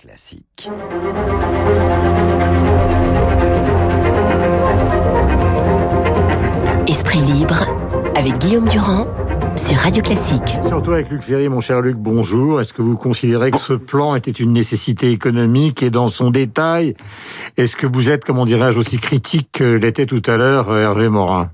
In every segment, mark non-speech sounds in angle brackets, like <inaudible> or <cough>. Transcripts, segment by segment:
Classique. Esprit libre avec Guillaume Durand sur Radio Classique. Surtout avec Luc Ferry, mon cher Luc, bonjour. Est-ce que vous considérez que ce plan était une nécessité économique et dans son détail Est-ce que vous êtes, comment dirais-je, aussi critique que l'était tout à l'heure Hervé Morin?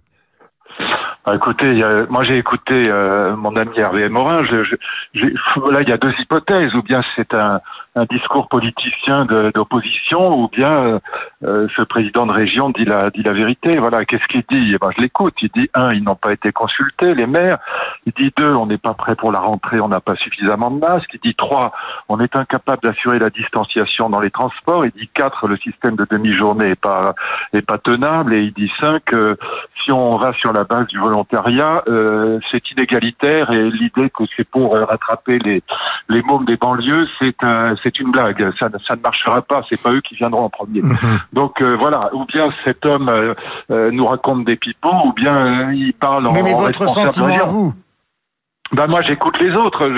Bah, écoutez, moi j'ai écouté euh, mon ami Hervé Morin. Je, je, là, il y a deux hypothèses. Ou bien c'est un, un discours politicien d'opposition, ou bien euh, euh, ce président de région dit la, dit la vérité. Voilà, qu'est-ce qu'il dit? Eh ben, Je l'écoute. Il dit, un, ils n'ont pas été consultés, les maires. Il dit, deux, on n'est pas prêt pour la rentrée, on n'a pas suffisamment de masques. Il dit, trois, on est incapable d'assurer la distanciation dans les transports. Il dit, quatre, le système de demi-journée est pas, est pas tenable. Et il dit, cinq, euh, si on va sur la base du volontariat, euh, c'est inégalitaire et l'idée que c'est pour rattraper les, les mômes des banlieues, c'est un, c'est une blague. Ça, ça ne marchera pas. C'est pas eux qui viendront en premier. Mhm. Donc euh, voilà. Ou bien cet homme euh, euh, nous raconte des pipeaux, ou bien il parle en. Mais, mais votre sentiment à vous ben moi j'écoute les autres.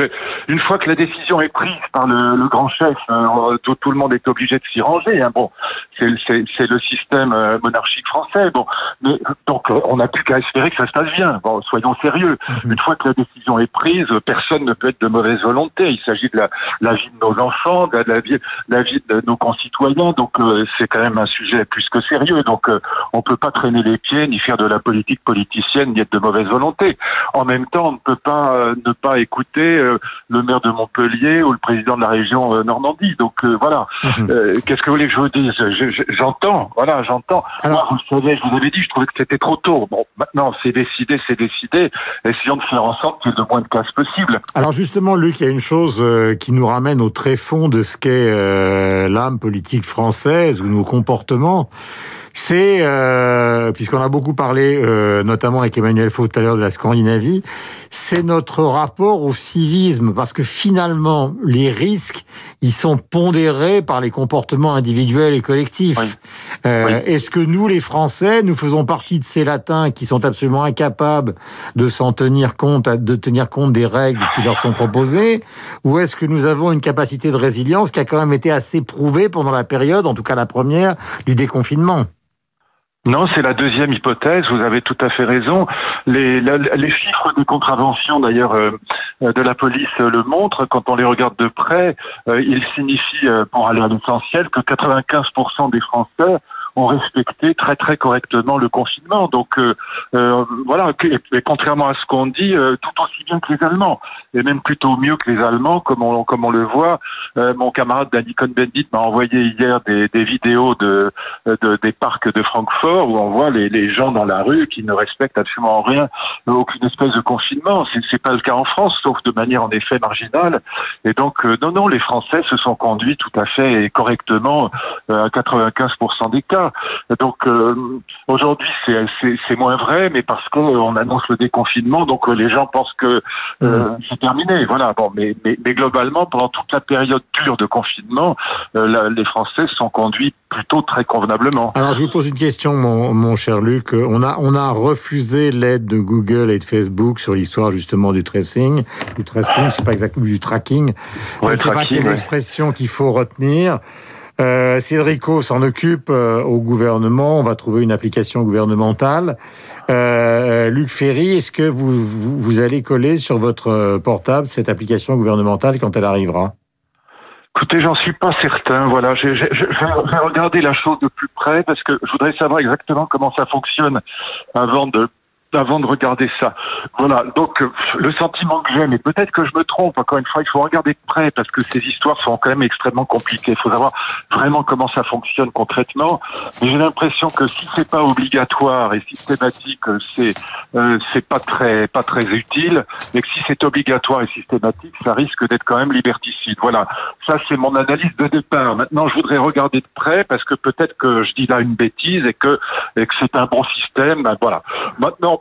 Une fois que la décision est prise par le, le grand chef, euh, tout, tout, le monde est obligé de s'y ranger. Hein. Bon, c'est le système euh, monarchique français. Bon, mais, donc euh, on n'a plus qu'à espérer que ça se passe bien. Bon, soyons sérieux. Mhm. Une fois que la décision est prise, personne ne peut être de mauvaise volonté. Il s'agit de la, la, vie de nos enfants, de la, vie, la vie de nos concitoyens. Donc c'est quand même un sujet plus que sérieux. Donc on peut pas traîner les pieds ni faire de la politique politicienne ni être de mauvaise volonté. En même temps, on ne peut pas euh, ne pas écouter euh, le maire de Montpellier ou le président de la région euh, Normandie. Donc voilà. Mhm. Qu'est-ce que vous voulez que je vous dise? J'entends, voilà, j'entends. Moi, vous le savez, je vous avais dit, je trouvais que c'était trop tôt. Bon, maintenant, c'est décidé, c'est décidé. Essayons de faire en sorte qu'il y ait le moins de casse possible. Alors justement, Luc, il y a une chose qui nous ramène au tréfonds de ce qu'est l'âme politique française ou nos comportements c'est, euh, puisqu'on a beaucoup parlé, euh, notamment avec Emmanuel Faux tout à l'heure de la Scandinavie, c'est notre rapport au civisme, parce que finalement, les risques, ils sont pondérés par les comportements individuels et collectifs. Euh, Est-ce que nous, les Français, nous faisons partie de ces latins qui sont absolument incapables de s'en tenir compte, de tenir compte des règles qui leur sont proposées, ou est-ce que nous avons une capacité de résilience qui a quand même été assez prouvée pendant la période, en tout cas la première, du déconfinement? Non, c'est la deuxième hypothèse. Vous avez tout à fait raison. Les, les chiffres de contravention, d'ailleurs, euh, de la police le montrent. Quand on les regarde de près, euh, ils signifient, euh, pour aller à l'essentiel, que 95% des Français ont respecté très très correctement le confinement. Donc euh, euh voilà, et, contrairement à ce qu'on dit, euh, tout aussi bien que les Allemands, et même plutôt mieux que les Allemands, comme on comme on le voit. Euh, mon camarade Danny Cohn-Bendit m'a envoyé hier des, des vidéos de, de, des parcs de Francfort où on voit les, les gens dans la rue qui ne respectent absolument rien, aucune espèce de confinement. C'est c'est pas le cas en France, sauf de manière en effet marginale. Et donc non non, les Français se sont conduits tout à fait correctement à 95% des cas. Donc euh, aujourd'hui c'est moins vrai, mais parce qu'on annonce le déconfinement, donc euh, les gens pensent que euh, mm. c'est terminé. Voilà. Bon, mais, mais, mais, globalement pendant toute la période dure de confinement, les Français sont conduits plutôt très convenablement. Alors je vous pose une question, mon, mon cher Luc. On a on a refusé l'aide de Google et de Facebook sur l'histoire justement du tracing, du tracing, je sais pas exactement du tracking. Ouais, c'est pas quelle expression qu'il faut retenir. Euh, Cédrico s'en occupe euh, au gouvernement. On va trouver une application gouvernementale. Euh, Luc Ferry, est-ce que vous, vous, allez coller sur votre euh, portable cette application gouvernementale quand elle arrivera? Écoutez, j'en suis pas certain. Voilà, je, je, je, vais regarder la chose de plus près parce que je voudrais savoir exactement comment ça fonctionne avant de avant de regarder ça. Voilà, donc euh, le sentiment que j'ai, mais peut-être que je me trompe, encore une fois, il faut regarder de près parce que ces histoires sont quand même extrêmement compliquées. Il faut savoir vraiment comment ça fonctionne concrètement. Mais j'ai l'impression que si c'est pas obligatoire et systématique, c'est euh, c'est pas très pas très utile, mais que si c'est obligatoire et systématique, ça risque d'être quand même liberticide. Voilà, ça c'est mon analyse de départ. Maintenant, je voudrais regarder de près parce que peut-être que je dis là une bêtise et que et que c'est un bon système. Ben, voilà. Maintenant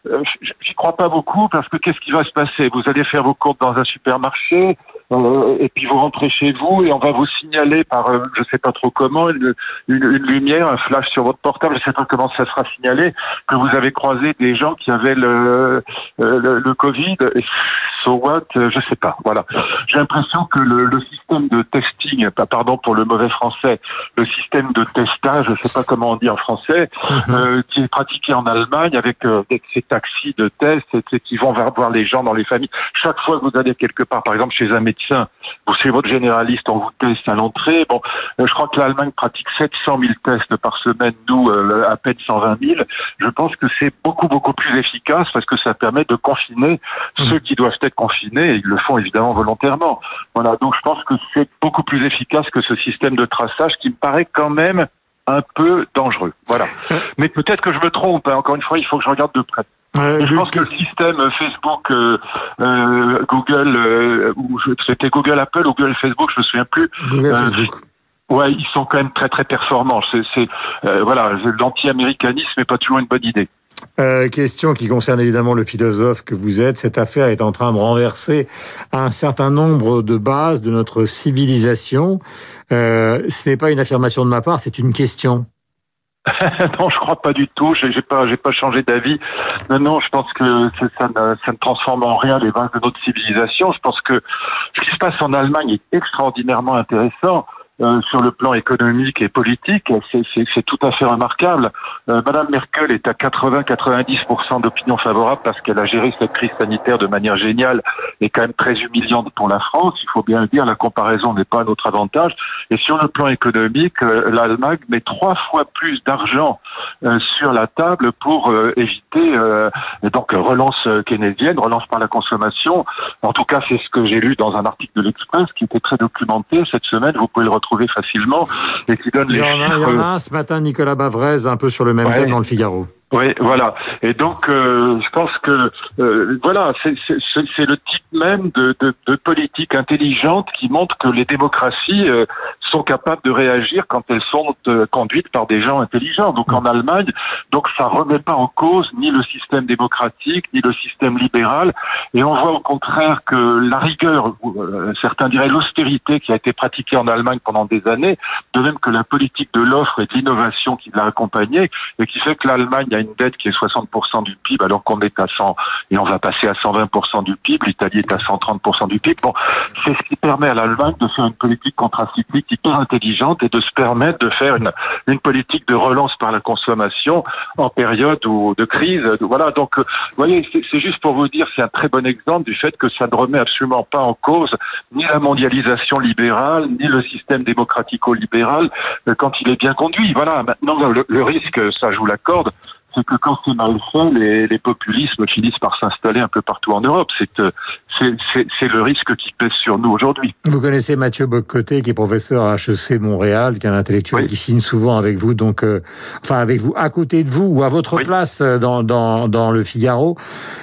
euh, j'y crois pas beaucoup parce que qu'est-ce qui va se passer? Vous allez faire vos courses dans un supermarché euh, et puis vous rentrez chez vous et on va vous signaler par euh, je sais pas trop comment une, une, lumière, un flash sur votre portable, je sais pas comment ça sera signalé que vous avez croisé des gens qui avaient le le, le Covid. Et so what Je sais pas. Voilà. J'ai l'impression que le, le, système de testing, pardon pour le mauvais français, le système de testage, je sais pas comment on dit en français, mhm. qui est pratiqué en Allemagne avec taxis de tests qui vont voir les gens dans les familles. Chaque fois que vous allez quelque part, par exemple chez un médecin, vous chez votre généraliste, on vous teste à l'entrée. Bon, euh, je crois que l'Allemagne pratique 700 000 tests par semaine, nous euh, à peine 120 000. Je pense que c'est beaucoup beaucoup plus efficace parce que ça permet de confiner mmh. ceux qui doivent être confinés et ils le font évidemment volontairement. Voilà, donc je pense que c'est beaucoup plus efficace que ce système de traçage qui me paraît quand même un peu dangereux. Voilà. Mais peut-être que je me trompe. Hein. Encore une fois, il faut que je regarde de près. Je pense que le système Facebook, euh, euh, Google, euh, ou c'était Google Apple ou Google Facebook, je me souviens plus. Google Facebook. Ouais, ils sont quand même très très performants. C'est voilà, l'anti-américanisme n'est pas toujours une bonne idée. Euh, question qui concerne évidemment le philosophe que vous êtes. Cette affaire est en train de renverser un certain nombre de bases de notre civilisation. Euh, ce n'est pas une affirmation de ma part, c'est une question. <laughs> non, je crois pas du tout. J'ai pas, pas changé d'avis. Non, je pense que ça ne, ça ne transforme en rien les bases de notre civilisation. Je pense que ce qui se passe en Allemagne est extraordinairement intéressant. Euh, sur le plan économique et politique, c'est tout à fait remarquable. Euh, Madame Merkel est à 80-90% d'opinion favorable parce qu'elle a géré cette crise sanitaire de manière géniale et quand même très humiliante pour la France. Il faut bien le dire, la comparaison n'est pas à notre avantage. Et sur le plan économique, euh, l'Allemagne met trois fois plus d'argent sur la table pour éviter donc relance keynésienne, relance par la consommation. En tout cas, c'est ce que j'ai lu dans un article de l'Express qui était très documenté cette semaine. Vous pouvez le retrouver facilement et qui donne les chiffres. Il y en a ce matin, Nicolas Bavrez, un peu sur le même thème dans le Figaro. Oui, voilà. Et donc, euh, je pense que euh, voilà, c'est le type même de, de, de, politique intelligente qui montre que les démocraties euh, sont capables de réagir quand elles sont conduites par des gens intelligents. Donc, en Allemagne, donc ça remet pas en cause ni le système démocratique ni le système libéral. Et on voit au contraire que la rigueur, certains diraient l'austérité qui a été pratiquée en Allemagne pendant des années, de même que la politique de l'offre et de l'innovation qui l'a accompagnée, et qui fait que l'Allemagne une dette qui est 60% du PIB alors qu'on est à 100 et on va passer à 120% du PIB, l'Italie est à 130% du PIB. Bon, c'est ce qui permet à l'Allemagne de faire une politique contracyclique hyper intelligente et de se permettre de faire une, politique de relance par la consommation en période ou de crise. Voilà, donc vous voyez, c'est juste pour vous dire, c'est un très bon exemple du fait que ça ne remet absolument pas en cause ni la mondialisation libérale, ni le système démocratico-libéral euh, quand il est bien conduit. Voilà, maintenant le, le risque, ça joue la corde, c'est que quand c'est mal fait, les, les populismes finissent par s'installer un peu partout en Europe. C'est c'est le risque qui pèse sur nous aujourd'hui. Vous connaissez Mathieu Boccoté, qui est professeur à HEC Montréal, qui est un intellectuel qui signe souvent avec vous, donc euh, enfin avec vous, à côté de vous ou à votre place euh, dans, dans, dans le Figaro.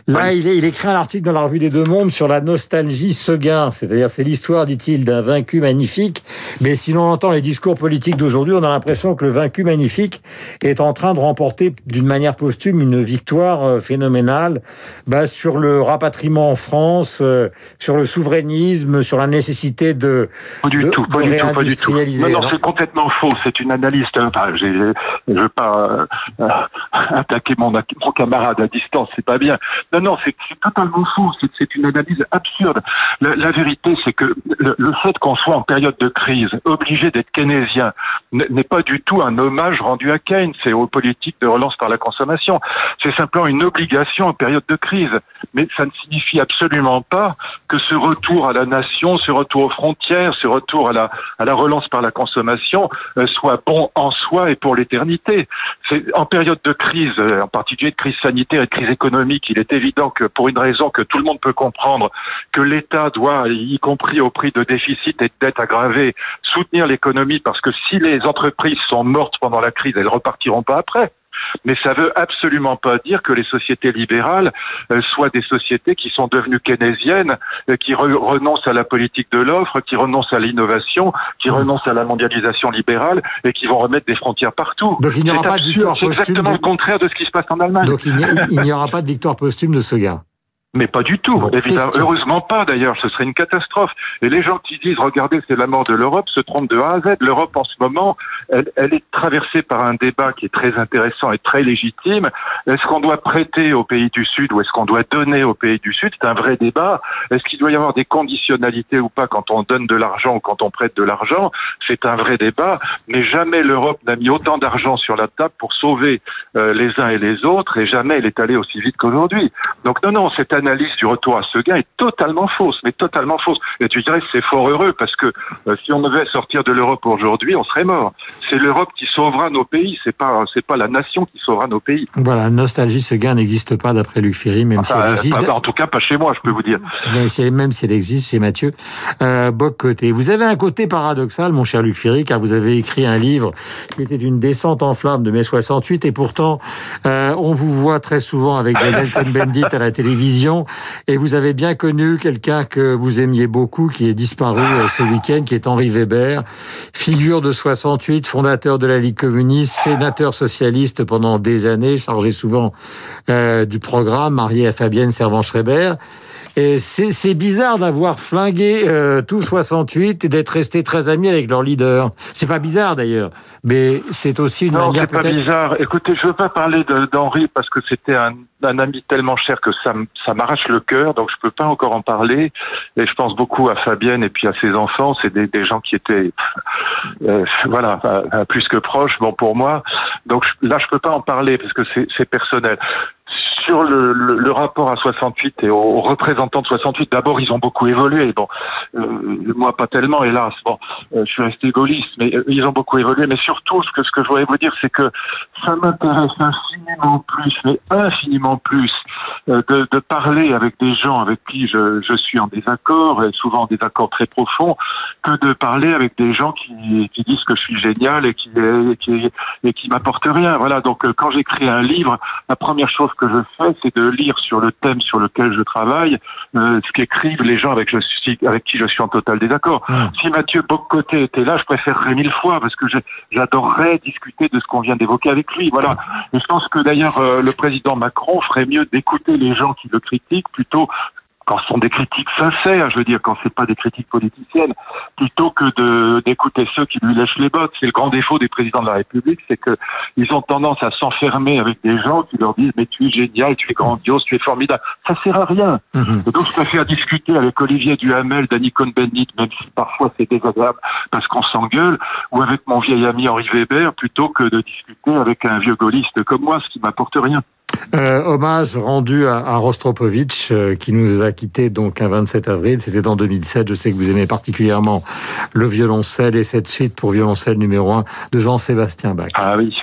Là, il, il écrit un article dans la revue des Deux Mondes sur la nostalgie Seguin, c'est-à-dire c'est l'histoire, dit-il, d'un vaincu magnifique. Mais si l'on entend les discours politiques d'aujourd'hui, on a l'impression que le vaincu magnifique est en train de remporter d'une manière posthume une victoire euh, phénoménale bah, sur le rapatriement en France, euh, sur le souverainisme, sur la nécessité de, pas du tout, pas du tout, pas du tout. Non, non, c'est complètement faux. C'est une analyse. Enfin, je ne veux pas euh, attaquer mon, mon, camarade à distance, c'est pas bien. Non, non, c'est totalement faux. C'est une analyse absurde. La, la vérité, c'est que le, le fait qu'on soit en période de crise, obligé d'être keynésien, n'est pas du tout un hommage rendu à Keynes. C'est aux politiques de relance par la consommation. C'est simplement une obligation en période de crise. Mais ça ne signifie absolument pas que ce retour à la nation, ce retour aux frontières, ce retour à la, à la relance par la consommation euh, soit bon en soi et pour l'éternité. C'est en période de crise, euh, en particulier de crise sanitaire et de crise économique, il est évident que pour une raison que tout le monde peut comprendre, que l'État doit, y compris au prix de déficit et de dettes aggravées, soutenir l'économie parce que si les entreprises sont mortes pendant la crise, elles repartiront pas après. Mais ça veut absolument pas dire que les sociétés libérales euh, soient des sociétés qui sont devenues keynésiennes, euh, qui renoncent à la politique de l'offre, qui renoncent à l'innovation, qui renoncent à la mondialisation libérale et qui vont remettre des frontières partout. Donc il n'y aura pas de victoire posthume. C'est exactement le contraire de ce qui se passe en Allemagne. Donc il n'y aura pas de victoire posthume de ce gars. Mais pas du tout, évidemment. Heureusement pas, d'ailleurs, ce serait une catastrophe. Et les gens qui disent, regardez, c'est la mort de l'Europe, se trompent de A à Z. L'Europe, en ce moment, elle, elle, est traversée par un débat qui est très intéressant et très légitime. Est-ce qu'on doit prêter aux pays du Sud ou est-ce qu'on doit donner aux pays du Sud? C'est un vrai débat. Est-ce qu'il doit y avoir des conditionnalités ou pas quand on donne de l'argent ou quand on prête de l'argent? C'est un vrai débat. Mais jamais l'Europe n'a mis autant d'argent sur la table pour sauver euh, les uns et les autres et jamais elle est allée aussi vite qu'aujourd'hui. Donc non, non, c'est analyse du retour à ce gain est totalement fausse, mais totalement fausse. Et tu dirais c'est fort heureux parce que euh, si on devait sortir de l'Europe aujourd'hui, on serait mort. C'est l'Europe qui sauvera nos pays, c'est pas c'est pas la nation qui sauvera nos pays. Voilà, nostalgie, ce gain n'existe pas d'après Luc Ferry, même si elle existe. en tout cas, pas chez moi, je peux vous dire. même si elle existe, c'est Mathieu euh, côté. Vous avez un côté paradoxal, mon cher Luc Ferry, car vous avez écrit un livre qui était d'une descente en flammes de mai 68, et pourtant euh, on vous voit très souvent avec Daniel <laughs> Cohn-Bendit à la télévision et vous avez bien connu quelqu'un que vous aimiez beaucoup, qui est disparu euh, ce week-end, qui est Henri Weber, figure de 68, fondateur de la Ligue communiste, sénateur socialiste pendant des années, chargé souvent euh, du programme, marié à Fabienne Servan-Schreiber. C'est bizarre d'avoir flingué euh, tout 68 et d'être resté très ami avec leur leader. C'est pas bizarre d'ailleurs, mais c'est aussi une non, manière c'est pas bizarre. Écoutez, je veux pas parler d'Henri parce que c'était un, un, ami tellement cher que ça, ça m'arrache le cœur, donc je peux pas encore en parler. Et je pense beaucoup à Fabienne et puis à ses enfants. C'est des, des, gens qui étaient, euh, voilà, plus que proches. Bon pour moi, donc là je peux pas en parler parce que c'est personnel sur le, rapport à 68 et aux représentants de 68, d'abord ils ont beaucoup évolué. Bon, euh, moi pas tellement, hélas. Bon, euh, je suis resté gaulliste, mais euh, ils ont beaucoup évolué. Mais surtout, ce que ce que je voulais vous dire, c'est que ça m'intéresse infiniment plus, mais infiniment plus, de, parler avec des gens avec qui je, je suis en désaccord, et souvent en désaccord très profond, que de parler avec des gens qui, qui disent que je suis génial et qui et qui, et qui m'apportent rien. Voilà. Donc quand j'écris un livre, la première chose que je c'est de lire sur le thème sur lequel je travaille euh, ce qu'écrivent les gens avec, avec qui je suis en total désaccord. Hmm. Si Mathieu Boccoté était là, je préférerais mille fois parce que j'adorerais discuter de ce qu'on vient d'évoquer avec lui. Voilà. Et je pense que d'ailleurs euh, le président Macron ferait mieux d'écouter les gens qui le critiquent plutôt quand ce sont des critiques sincères, je veux dire, quand c'est pas des critiques politiciennes, plutôt que de d'écouter ceux qui lui lèchent les bottes. C'est le grand défaut des présidents de la République, c'est que ils ont tendance à s'enfermer avec des gens qui leur disent mais tu es génial, tu es grandiose, tu es formidable. Ça sert à rien. Mhm. Donc je préfère discuter avec Olivier Duhamel, Danny Cohn-Bendit, même si parfois c'est désagréable parce qu'on s'engueule, ou avec mon vieil ami Henri Weber, plutôt que de discuter avec un vieux gaulliste comme moi, ce qui m'apporte rien. Euh, hommage rendu à, à Rostropovitch, euh, qui nous a quittés donc un 27 avril. C'était en 2007. Je sais que vous aimez particulièrement le violoncelle et cette suite pour violoncelle numéro 1 de Jean-Sébastien Bach. Ah oui.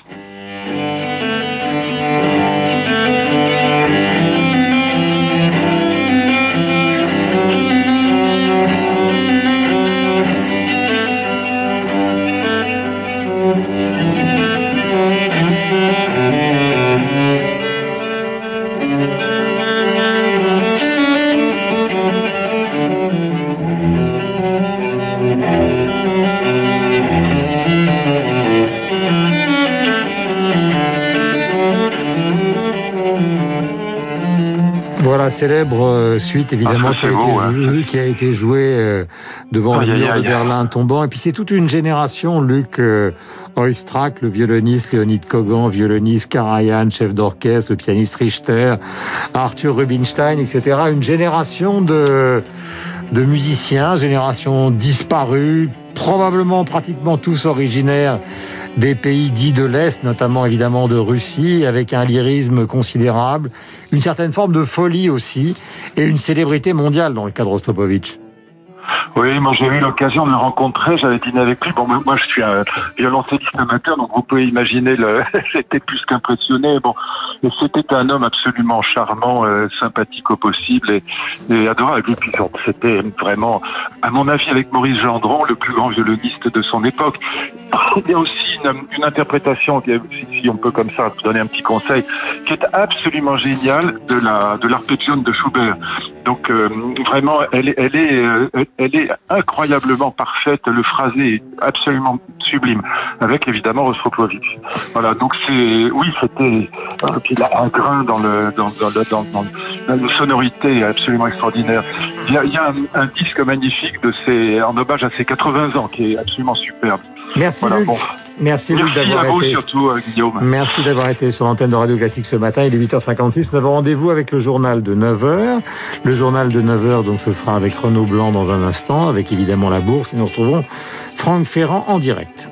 Célèbre euh, suite, évidemment, ah, qui, a été qui, a été jouée euh, devant le mur de Berlin tombant. Et puis c'est toute une génération, Luc euh, Oistrakh, le violoniste, Léonide Kogan, violoniste, Karajan, chef d'orchestre, le pianiste Richter, Arthur Rubinstein, etc. Une génération de, de musiciens, génération disparue, probablement pratiquement tous originaires des pays dits de l'Est, notamment évidemment de Russie, avec un lyrisme considérable, une certaine forme de folie aussi, et une célébrité mondiale dans le cas de. Oui, moi j'ai eu l'occasion de le rencontrer, j'avais dîné avec lui. Bon, moi je suis un violoncelliste amateur, donc vous pouvez imaginer, <laughs> j'étais plus qu'impressionné. Bon, c'était un homme absolument charmant, euh, sympathique au possible et, et adorable. Et puis c'était vraiment, à mon avis, avec Maurice Gendron, le plus grand violoniste de son époque. Il y a aussi une, une interprétation, si on peut comme ça donner un petit conseil, qui est absolument géniale de la de l'arpeggione de Schubert. Donc euh, vraiment, elle, elle est euh, elle est incroyablement parfaite. Le phrasé est absolument sublime, avec évidemment Rostropovich. Voilà. Donc c'est oui, c'était il a un grain dans le dans, dans, dans, dans, une sonorité absolument extraordinaire. Il y a, il y a un, un, disque magnifique de ses en hommage à ses 80 ans qui est absolument superbe. Merci Voilà, Luc. bon. Merci, d'avoir été. surtout, euh, Guillaume. Merci d'avoir été sur l'antenne de Radio Classique ce matin. Il est 8h56. Nous avons rendez-vous avec le journal de 9h. Le journal de 9h, donc ce sera avec Renaud Blanc dans un instant, avec évidemment la bourse. Et nous retrouvons Franck Ferrand en direct.